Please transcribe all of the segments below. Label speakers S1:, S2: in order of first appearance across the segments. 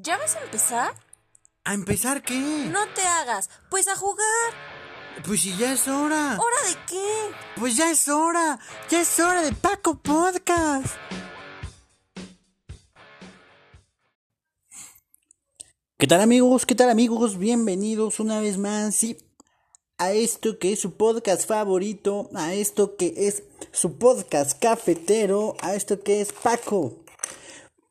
S1: ¿Ya vas a empezar?
S2: ¿A empezar qué?
S1: No te hagas, pues a jugar.
S2: Pues si ya es hora.
S1: ¿Hora de qué?
S2: Pues ya es hora. Ya es hora de Paco Podcast. ¿Qué tal amigos? ¿Qué tal amigos? Bienvenidos una vez más sí, a esto que es su podcast favorito, a esto que es su podcast cafetero, a esto que es Paco.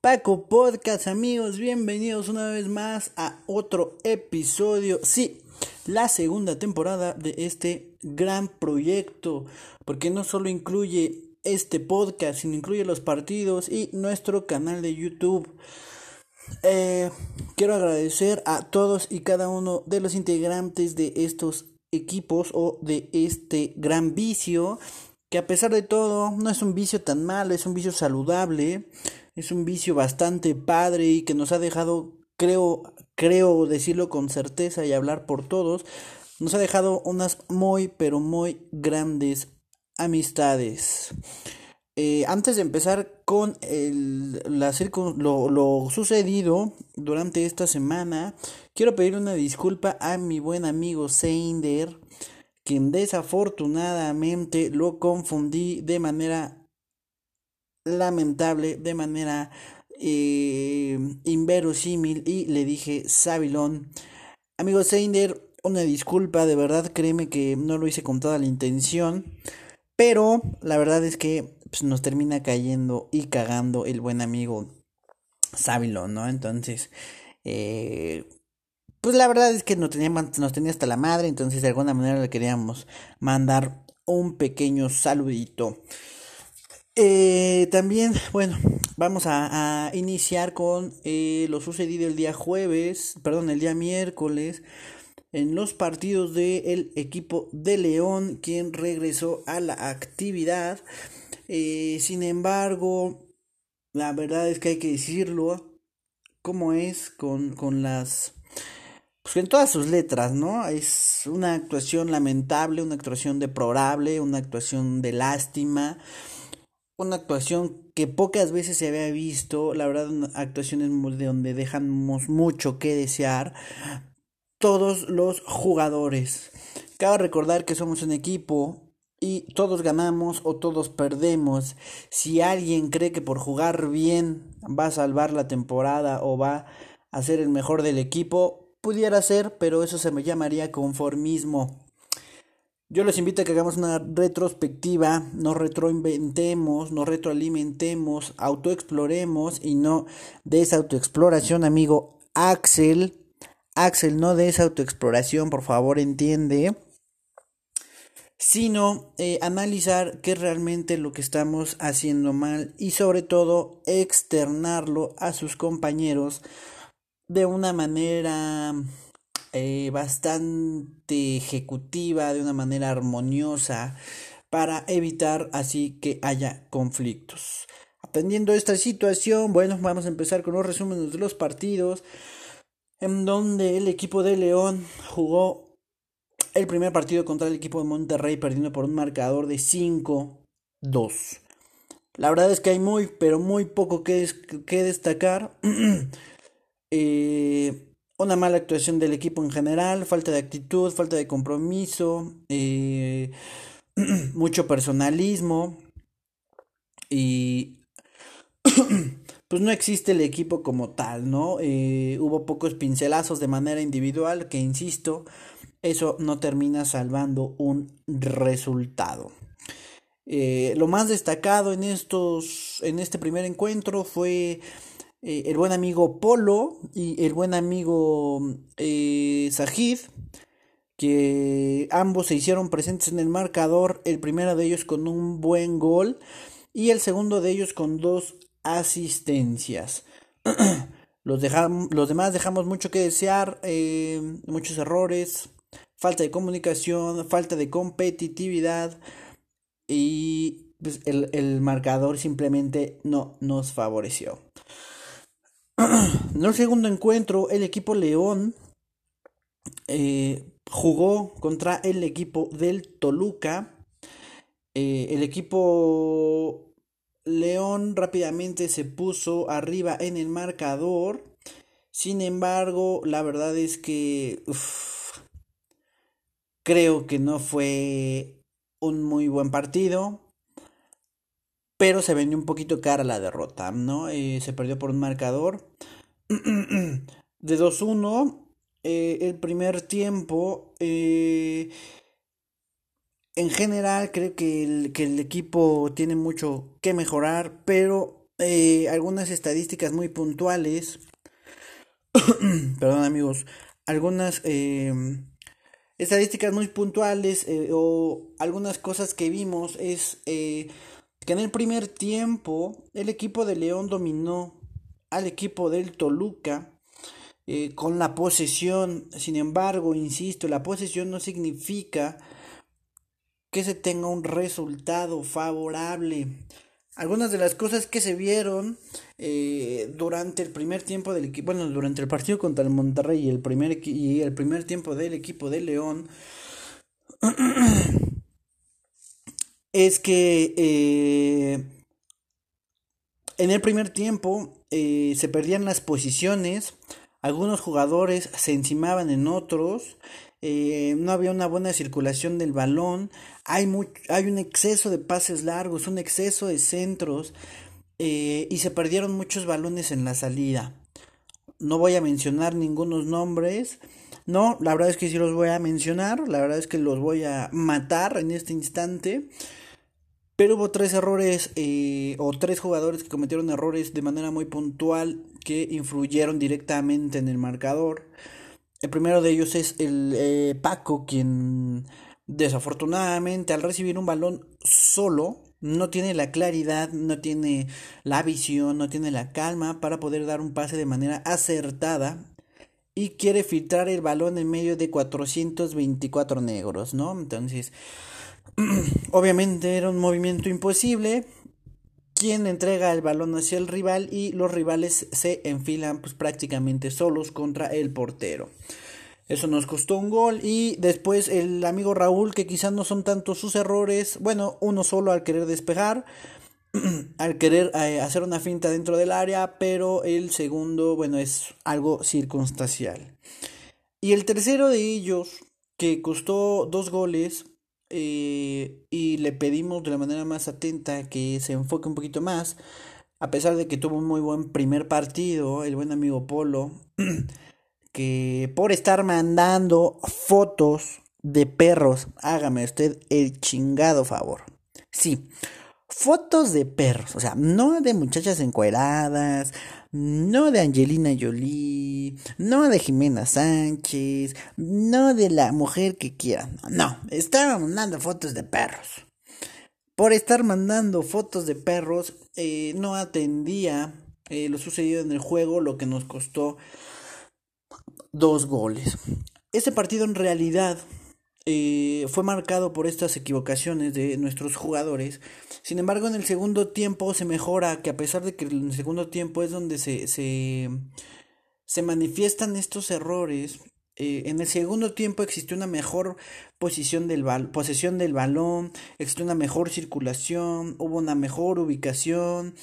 S2: Paco Podcast amigos, bienvenidos una vez más a otro episodio, sí, la segunda temporada de este gran proyecto, porque no solo incluye este podcast, sino incluye los partidos y nuestro canal de YouTube. Eh, quiero agradecer a todos y cada uno de los integrantes de estos equipos o de este gran vicio que a pesar de todo no es un vicio tan malo, es un vicio saludable, es un vicio bastante padre y que nos ha dejado, creo, creo decirlo con certeza y hablar por todos, nos ha dejado unas muy, pero muy grandes amistades. Eh, antes de empezar con el, la lo, lo, sucedido durante esta semana, quiero pedir una disculpa a mi buen amigo Seinder, quien desafortunadamente lo confundí de manera lamentable, de manera eh, inverosímil y le dije Sabilón. Amigo Seinder, una disculpa, de verdad créeme que no lo hice con toda la intención, pero la verdad es que pues, nos termina cayendo y cagando el buen amigo Sabilón, ¿no? Entonces, eh, pues la verdad es que nos tenía, nos tenía hasta la madre, entonces de alguna manera le queríamos mandar un pequeño saludito. Eh, también, bueno, vamos a, iniciar con eh, lo sucedido el día jueves, perdón, el día miércoles, en los partidos del equipo de León, quien regresó a la actividad. Eh, sin embargo, la verdad es que hay que decirlo como es con, con las pues en todas sus letras, ¿no? Es una actuación lamentable, una actuación deplorable, una actuación de lástima, una actuación que pocas veces se había visto, la verdad, actuaciones de donde dejamos mucho que desear todos los jugadores. Cabe recordar que somos un equipo y todos ganamos o todos perdemos. Si alguien cree que por jugar bien va a salvar la temporada o va a ser el mejor del equipo, pudiera ser, pero eso se me llamaría conformismo. Yo les invito a que hagamos una retrospectiva, nos retroinventemos, nos retroalimentemos, autoexploremos y no de esa autoexploración, amigo Axel. Axel, no de esa autoexploración, por favor, entiende. Sino eh, analizar qué es realmente lo que estamos haciendo mal y sobre todo externarlo a sus compañeros de una manera eh, bastante ejecutiva, de una manera armoniosa, para evitar así que haya conflictos. Atendiendo esta situación, bueno, vamos a empezar con los resúmenes de los partidos, en donde el equipo de León jugó el primer partido contra el equipo de Monterrey, perdiendo por un marcador de 5-2. La verdad es que hay muy, pero muy poco que, que destacar. Eh, una mala actuación del equipo en general, falta de actitud, falta de compromiso, eh, mucho personalismo y pues no existe el equipo como tal, ¿no? Eh, hubo pocos pincelazos de manera individual que, insisto, eso no termina salvando un resultado. lo más destacado en estos en este primer encuentro fue eh, el buen amigo Polo y el buen amigo eh, Sajid, que ambos se hicieron presentes en el marcador, el primero de ellos con un buen gol y el segundo de ellos con dos asistencias. los, los demás dejamos mucho que desear, eh, muchos errores, falta de comunicación, falta de competitividad y pues, el, el marcador simplemente no nos favoreció. En el segundo encuentro, el equipo León eh, jugó contra el equipo del Toluca. Eh, el equipo León rápidamente se puso arriba en el marcador. Sin embargo, la verdad es que creo que no fue un muy buen partido. Pero se vendió un poquito cara la derrota, ¿no? Eh, se perdió por un marcador de 2-1. Eh, el primer tiempo, eh, en general, creo que el, que el, equipo tiene mucho que mejorar, pero algunas estadísticas muy puntuales, perdón amigos, algunas estadísticas muy puntuales o algunas cosas que vimos es que en el primer tiempo el equipo de León dominó al equipo del Toluca eh, con la posesión. Sin embargo, insisto, la posesión no significa que se tenga un resultado favorable. Algunas de las cosas que se vieron eh, durante el primer tiempo del equipo, bueno, durante el partido contra el Monterrey y el primer, y el primer tiempo del equipo de León, es que eh, en el primer tiempo eh, se perdían las posiciones, algunos jugadores se encimaban en otros, eh, no había una buena circulación del balón, hay, hay un exceso de pases largos, un exceso de centros y se perdieron muchos balones en la salida. No voy a mencionar ningunos nombres. No, la verdad es que sí los voy a mencionar, la verdad es que los voy a matar en este instante. Pero hubo tres errores eh, o tres jugadores que cometieron errores de manera muy puntual que influyeron directamente en el marcador. El primero de ellos es el eh, Paco, quien desafortunadamente al recibir un balón solo no tiene la claridad, no tiene la visión, no tiene la calma para poder dar un pase de manera acertada y quiere filtrar el balón en medio de 424 negros, ¿no? Entonces, Obviamente era un movimiento imposible. Quien entrega el balón hacia el rival y los rivales se enfilan pues, prácticamente solos contra el portero. Eso nos costó un gol y después el amigo Raúl, que quizás no son tantos sus errores, bueno, uno solo al querer despejar, al querer eh, hacer una finta dentro del área, pero el segundo, bueno, es algo circunstancial. Y el tercero de ellos, que costó dos goles, eh, y le pedimos de la manera más atenta que se enfoque un poquito más, a pesar de que tuvo un muy buen primer partido, el buen amigo Polo, que por estar mandando fotos de perros, hágame usted el chingado favor. Sí, fotos de perros, o sea, no de muchachas encueradas, no de Angelina Jolie, no de Jimena Sánchez, no de la mujer que quiera, no, estaba mandando fotos de perros. Por estar mandando fotos de perros, eh, no atendía eh, lo sucedido en el juego, lo que nos costó dos goles. Ese partido en realidad eh, fue marcado por estas equivocaciones de nuestros jugadores. Sin embargo, en el segundo tiempo se mejora, que a pesar de que en el segundo tiempo es donde se, se, se manifiestan estos errores, eh, en el segundo tiempo existió una mejor posición del posesión del balón, existió una mejor circulación, hubo una mejor ubicación,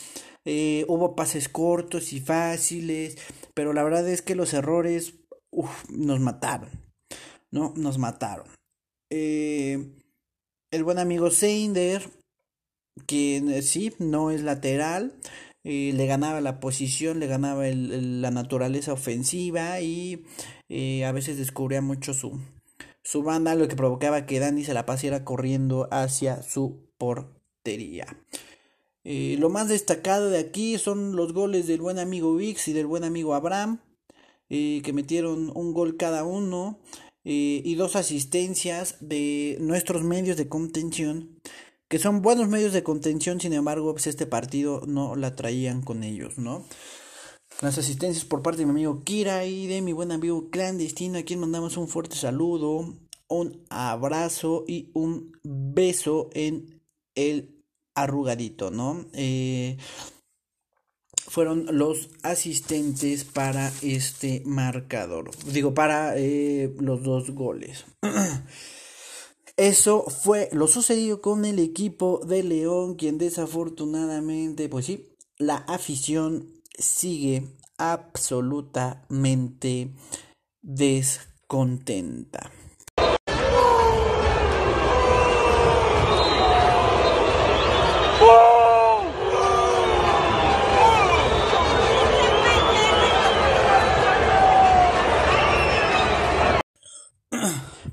S2: eh, hubo pases cortos y fáciles, pero la verdad es que los errores nos mataron, ¿no? Nos mataron. Eh, el buen amigo Seinder, que eh, sí, no es lateral, eh, le ganaba la posición, le ganaba la naturaleza ofensiva y a veces descubría mucho su, su banda, lo que provocaba que Dani se la pasara corriendo hacia su portería. lo más destacado de aquí son los goles del buen amigo Vix y del buen amigo Abraham, que metieron un gol cada uno. Eh, y dos asistencias de nuestros medios de contención, que son buenos medios de contención, sin embargo, pues este partido no la traían con ellos, ¿no? Las asistencias por parte de mi amigo Kira y de mi buen amigo clandestino, a quien mandamos un fuerte saludo, un abrazo y un beso en el arrugadito, ¿no? Eh, fueron los asistentes para este marcador. Digo, para eh, los dos goles. Eso fue lo sucedido con el equipo de León, quien desafortunadamente, pues sí, la afición sigue absolutamente descontenta.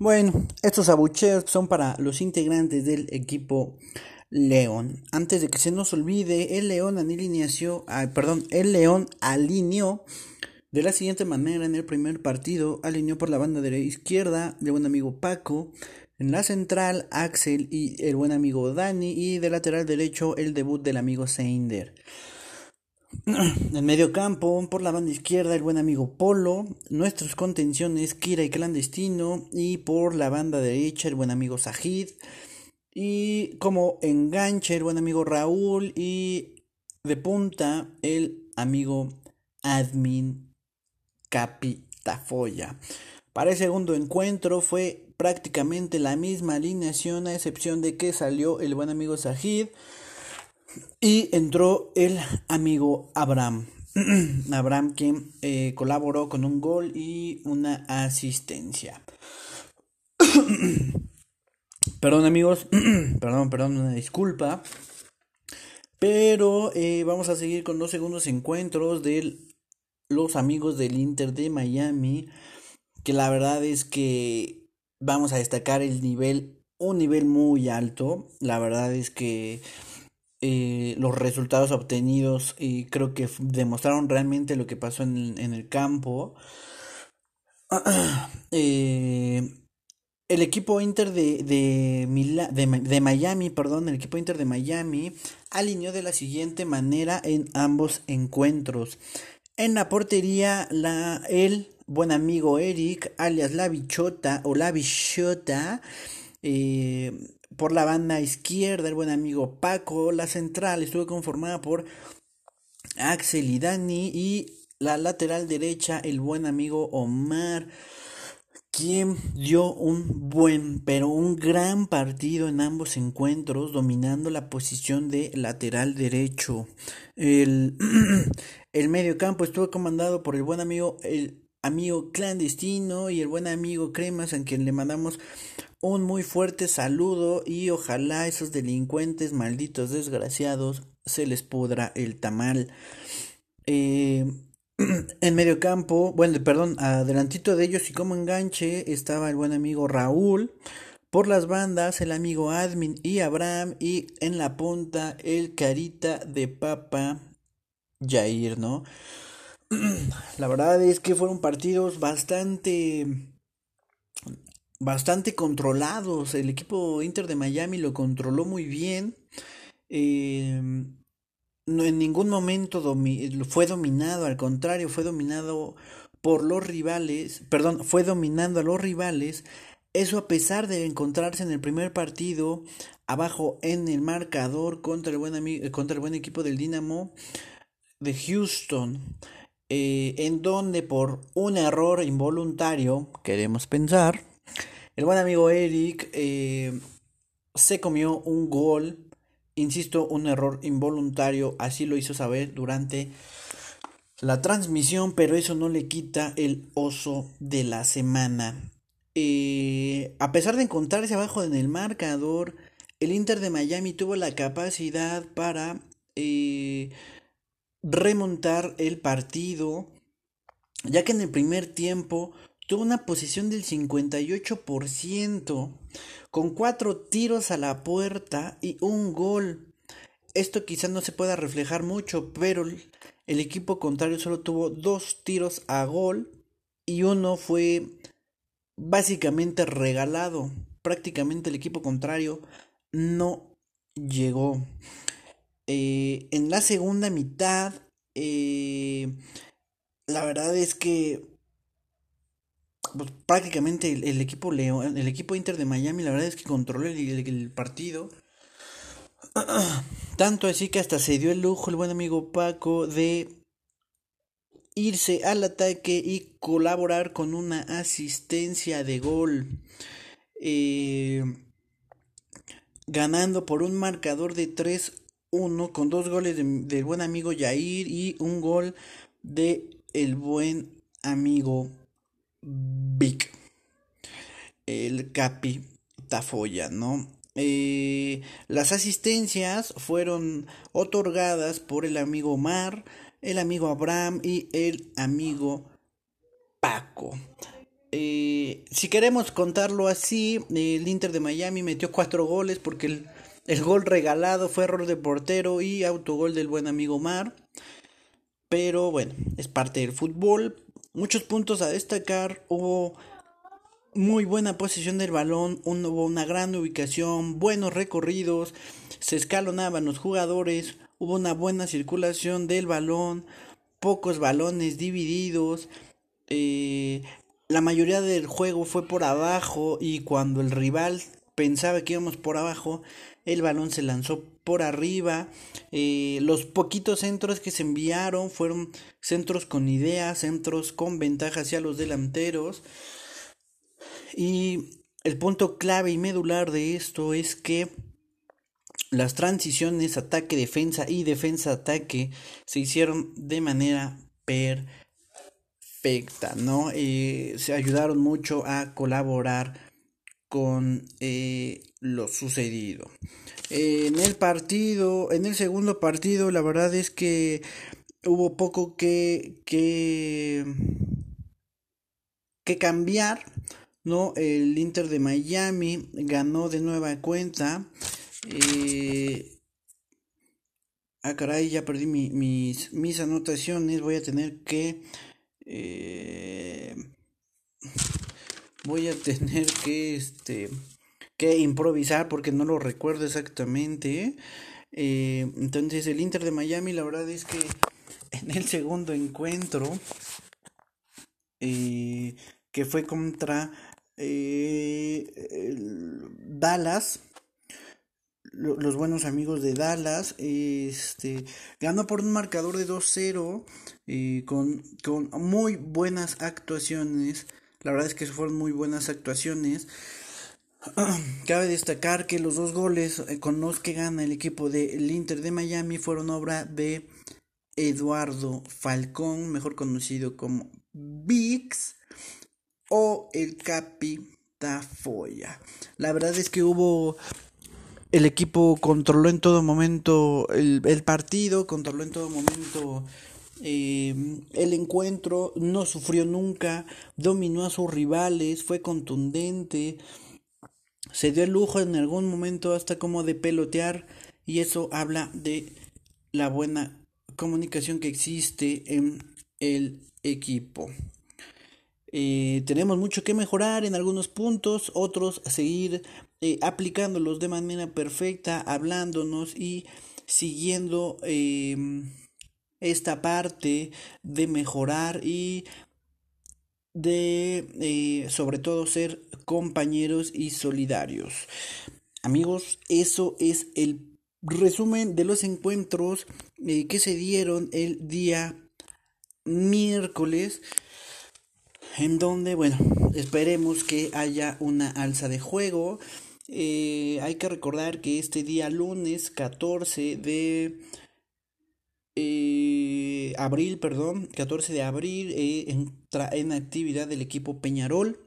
S2: Bueno, estos abucheos son para los integrantes del equipo León. Antes de que se nos olvide, el León alineó, perdón, el León alineó de la siguiente manera en el primer partido, alineó por la banda de la izquierda de buen amigo Paco, en la central Axel y el buen amigo Dani y de lateral derecho el debut del amigo Seinder. En medio campo, por la banda izquierda, el buen amigo Polo. Nuestros contenciones, Kira y Clandestino. Y por la banda derecha, el buen amigo Sajid. Y como enganche, el buen amigo Raúl. Y de punta, el amigo Admin Capitafoya. Para el segundo encuentro fue prácticamente la misma alineación, a excepción de que salió el buen amigo Sajid y entró el amigo Abraham. Abraham quien eh, colaboró con un gol y una asistencia. perdón amigos, perdón, perdón, una disculpa. Pero eh, vamos a seguir con dos segundos encuentros de los amigos del Inter de Miami. Que la verdad es que vamos a destacar el nivel, un nivel muy alto. La verdad es que eh, los resultados obtenidos y creo que demostraron realmente lo que pasó en, el campo. Eh, el equipo Inter de, de, de, Miami, perdón, el equipo Inter de Miami alineó de la siguiente manera en ambos encuentros. En la portería, la, el buen amigo Eric, alias La Bichota o La Bichota, eh, por la banda izquierda, el buen amigo Paco. La central estuvo conformada por Axel y Dani. Y la lateral derecha, el buen amigo Omar. Quien dio un buen, pero un gran partido en ambos encuentros, dominando la posición de lateral derecho. El, el medio campo estuvo comandado por el buen amigo, el amigo clandestino y el buen amigo Cremas, a quien le mandamos un muy fuerte saludo y ojalá esos delincuentes malditos desgraciados se les pudra el tamal. Eh, en medio campo, bueno, perdón, adelantito de ellos y como enganche estaba el buen amigo Raúl. Por las bandas, el amigo Admin y Abraham. Y en la punta, el carita de papa Jair, ¿no? La verdad es que fueron partidos bastante bastante controlados. El equipo Inter de Miami lo controló muy bien. Em, en ningún momento fue dominado, al contrario, fue dominado por los rivales, perdón, fue dominando a los rivales. Eso a pesar de encontrarse en el primer partido abajo en el marcador contra el buen, contra el buen equipo del Dinamo de Houston. Eh, en donde por un error involuntario, queremos pensar, el buen amigo Eric eh, se comió un gol, insisto, un error involuntario, así lo hizo saber durante la transmisión, pero eso no le quita el oso de la semana. Eh, a pesar de encontrarse abajo en el marcador, el Inter de Miami tuvo la capacidad para eh, remontar el partido, ya que en el primer tiempo tuvo una posición del 58%, con cuatro tiros a la puerta y un gol. Esto quizás no se pueda reflejar mucho, pero el equipo contrario solo tuvo dos tiros a gol y uno fue básicamente regalado. Prácticamente el equipo contrario no llegó. Eh, en la segunda mitad, eh, la verdad es que pues, prácticamente el, equipo León, el equipo Inter de Miami, la verdad es que controló el, partido. Tanto así que hasta se dio el lujo el buen amigo Paco de irse al ataque y colaborar con una asistencia de gol. Eh, ganando por un marcador de 3-1 con dos goles del buen amigo Yair y un gol de el buen amigo Vic, el Capi Tafoya, ¿no? Eh, las asistencias fueron otorgadas por el amigo Omar, el amigo Abraham y el amigo Paco. Eh, si queremos contarlo así, el Inter de Miami metió cuatro goles porque el, el, gol regalado fue error de portero y autogol del buen amigo Omar. Pero bueno, es parte del fútbol. Muchos puntos a destacar. Hubo muy buena posición del balón, hubo una gran ubicación, buenos recorridos, se escalonaban los jugadores, hubo una buena circulación del balón, pocos balones divididos, eh, la mayoría del juego fue por abajo y cuando el rival pensaba que íbamos por abajo, el balón se lanzó por arriba. Eh, los poquitos centros que se enviaron fueron centros con ideas, centros con ventaja hacia los delanteros. Y el punto clave y medular de esto es que las transiciones ataque-defensa y defensa-ataque se hicieron de manera perfecta, ¿no? Eh, se ayudaron mucho a colaborar con eh, lo sucedido. en el partido, en el segundo partido, la verdad es que hubo poco que, que, que cambiar ¿no? El Inter de Miami ganó de nueva cuenta. Eh, ah, caray, ya perdí mis, mis anotaciones. Voy a tener que... Eh, voy a tener que, este, que improvisar porque no lo recuerdo exactamente. Eh, entonces el Inter de Miami, la verdad es que en el segundo encuentro, que fue contra eh, Dallas, los buenos amigos de Dallas, este, ganó por un marcador de 2-0 eh, con, con muy buenas actuaciones. La verdad es que fueron muy buenas actuaciones. Cabe destacar que los dos goles eh, con los que gana el equipo del Inter de Miami fueron obra de Eduardo Falcón, mejor conocido como Vix o el Capitafoya. La verdad es que hubo el equipo controló en todo momento el, partido, controló en todo momento eh, el encuentro, no sufrió nunca, dominó a sus rivales, fue contundente, se dio el lujo en algún momento hasta como de pelotear y eso habla de la buena comunicación que existe en el equipo. Eh, tenemos mucho que mejorar en algunos puntos, otros seguir eh, aplicándolos de manera perfecta, hablándonos y siguiendo em, esta parte de mejorar y de eh, sobre todo ser compañeros y solidarios. Amigos, eso es el resumen de los encuentros que se dieron el día miércoles en donde, bueno, esperemos que haya una alza de juego. Eh, hay que recordar que este día lunes 14 de eh, abril, perdón, 14 de abril eh, entra en actividad el equipo Peñarol.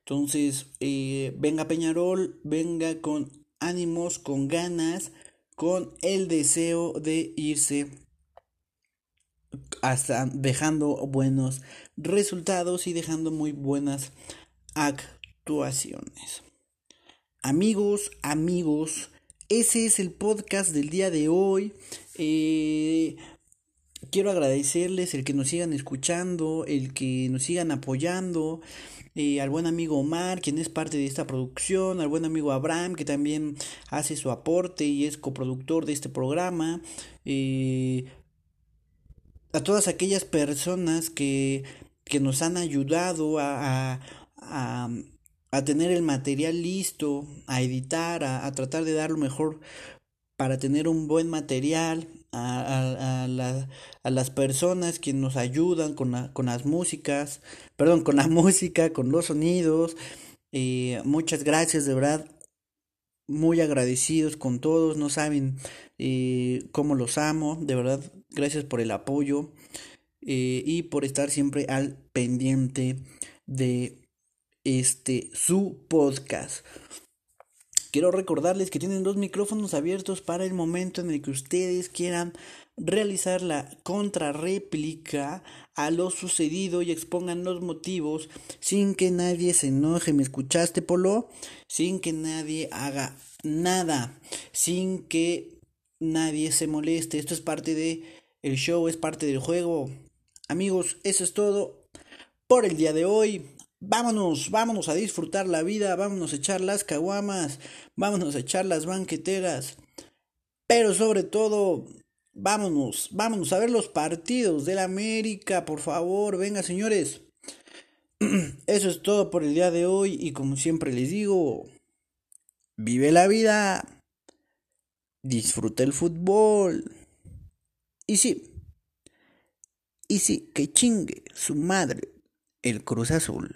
S2: Entonces, venga Peñarol, venga con ánimos, con ganas, con el deseo de irse hasta dejando buenos resultados y dejando muy buenas actuaciones. Amigos, amigos, ese es el podcast del día de hoy. Eh, quiero agradecerles el que nos sigan escuchando, el que nos sigan apoyando. Eh, al buen amigo Omar, quien es parte de esta producción, al buen amigo Abraham, que también hace su aporte y es coproductor de este programa, eh, a todas aquellas personas que que nos han ayudado a, a, a, tener el material listo, a editar, a, tratar de dar lo mejor para tener un buen material, a, a, a las personas que nos ayudan con, la, con las músicas, perdón, con la música, con los sonidos. Eh, muchas gracias, de verdad, muy agradecidos con todos, no saben eh, cómo los amo, de verdad, gracias por el apoyo. eh, y por estar siempre al pendiente de este su podcast. Quiero recordarles que tienen dos micrófonos abiertos para el momento en el que ustedes quieran realizar la contrarréplica a lo sucedido y expongan los motivos sin que nadie se enoje. ¿Me escuchaste, Polo? Sin que nadie haga nada, sin que nadie se moleste. Esto es parte de el show, es parte del juego. Amigos, eso es todo por el día de hoy. Vámonos, vámonos a disfrutar la vida, vámonos a echar las caguamas, vámonos a echar las banqueteras. Pero sobre todo, vámonos, vámonos a ver los partidos del América, por favor, venga señores. Eso es todo por el día de hoy y como siempre les digo, vive la vida, disfruta el fútbol. Y sí, y sí, que chingue su madre el Cruz Azul.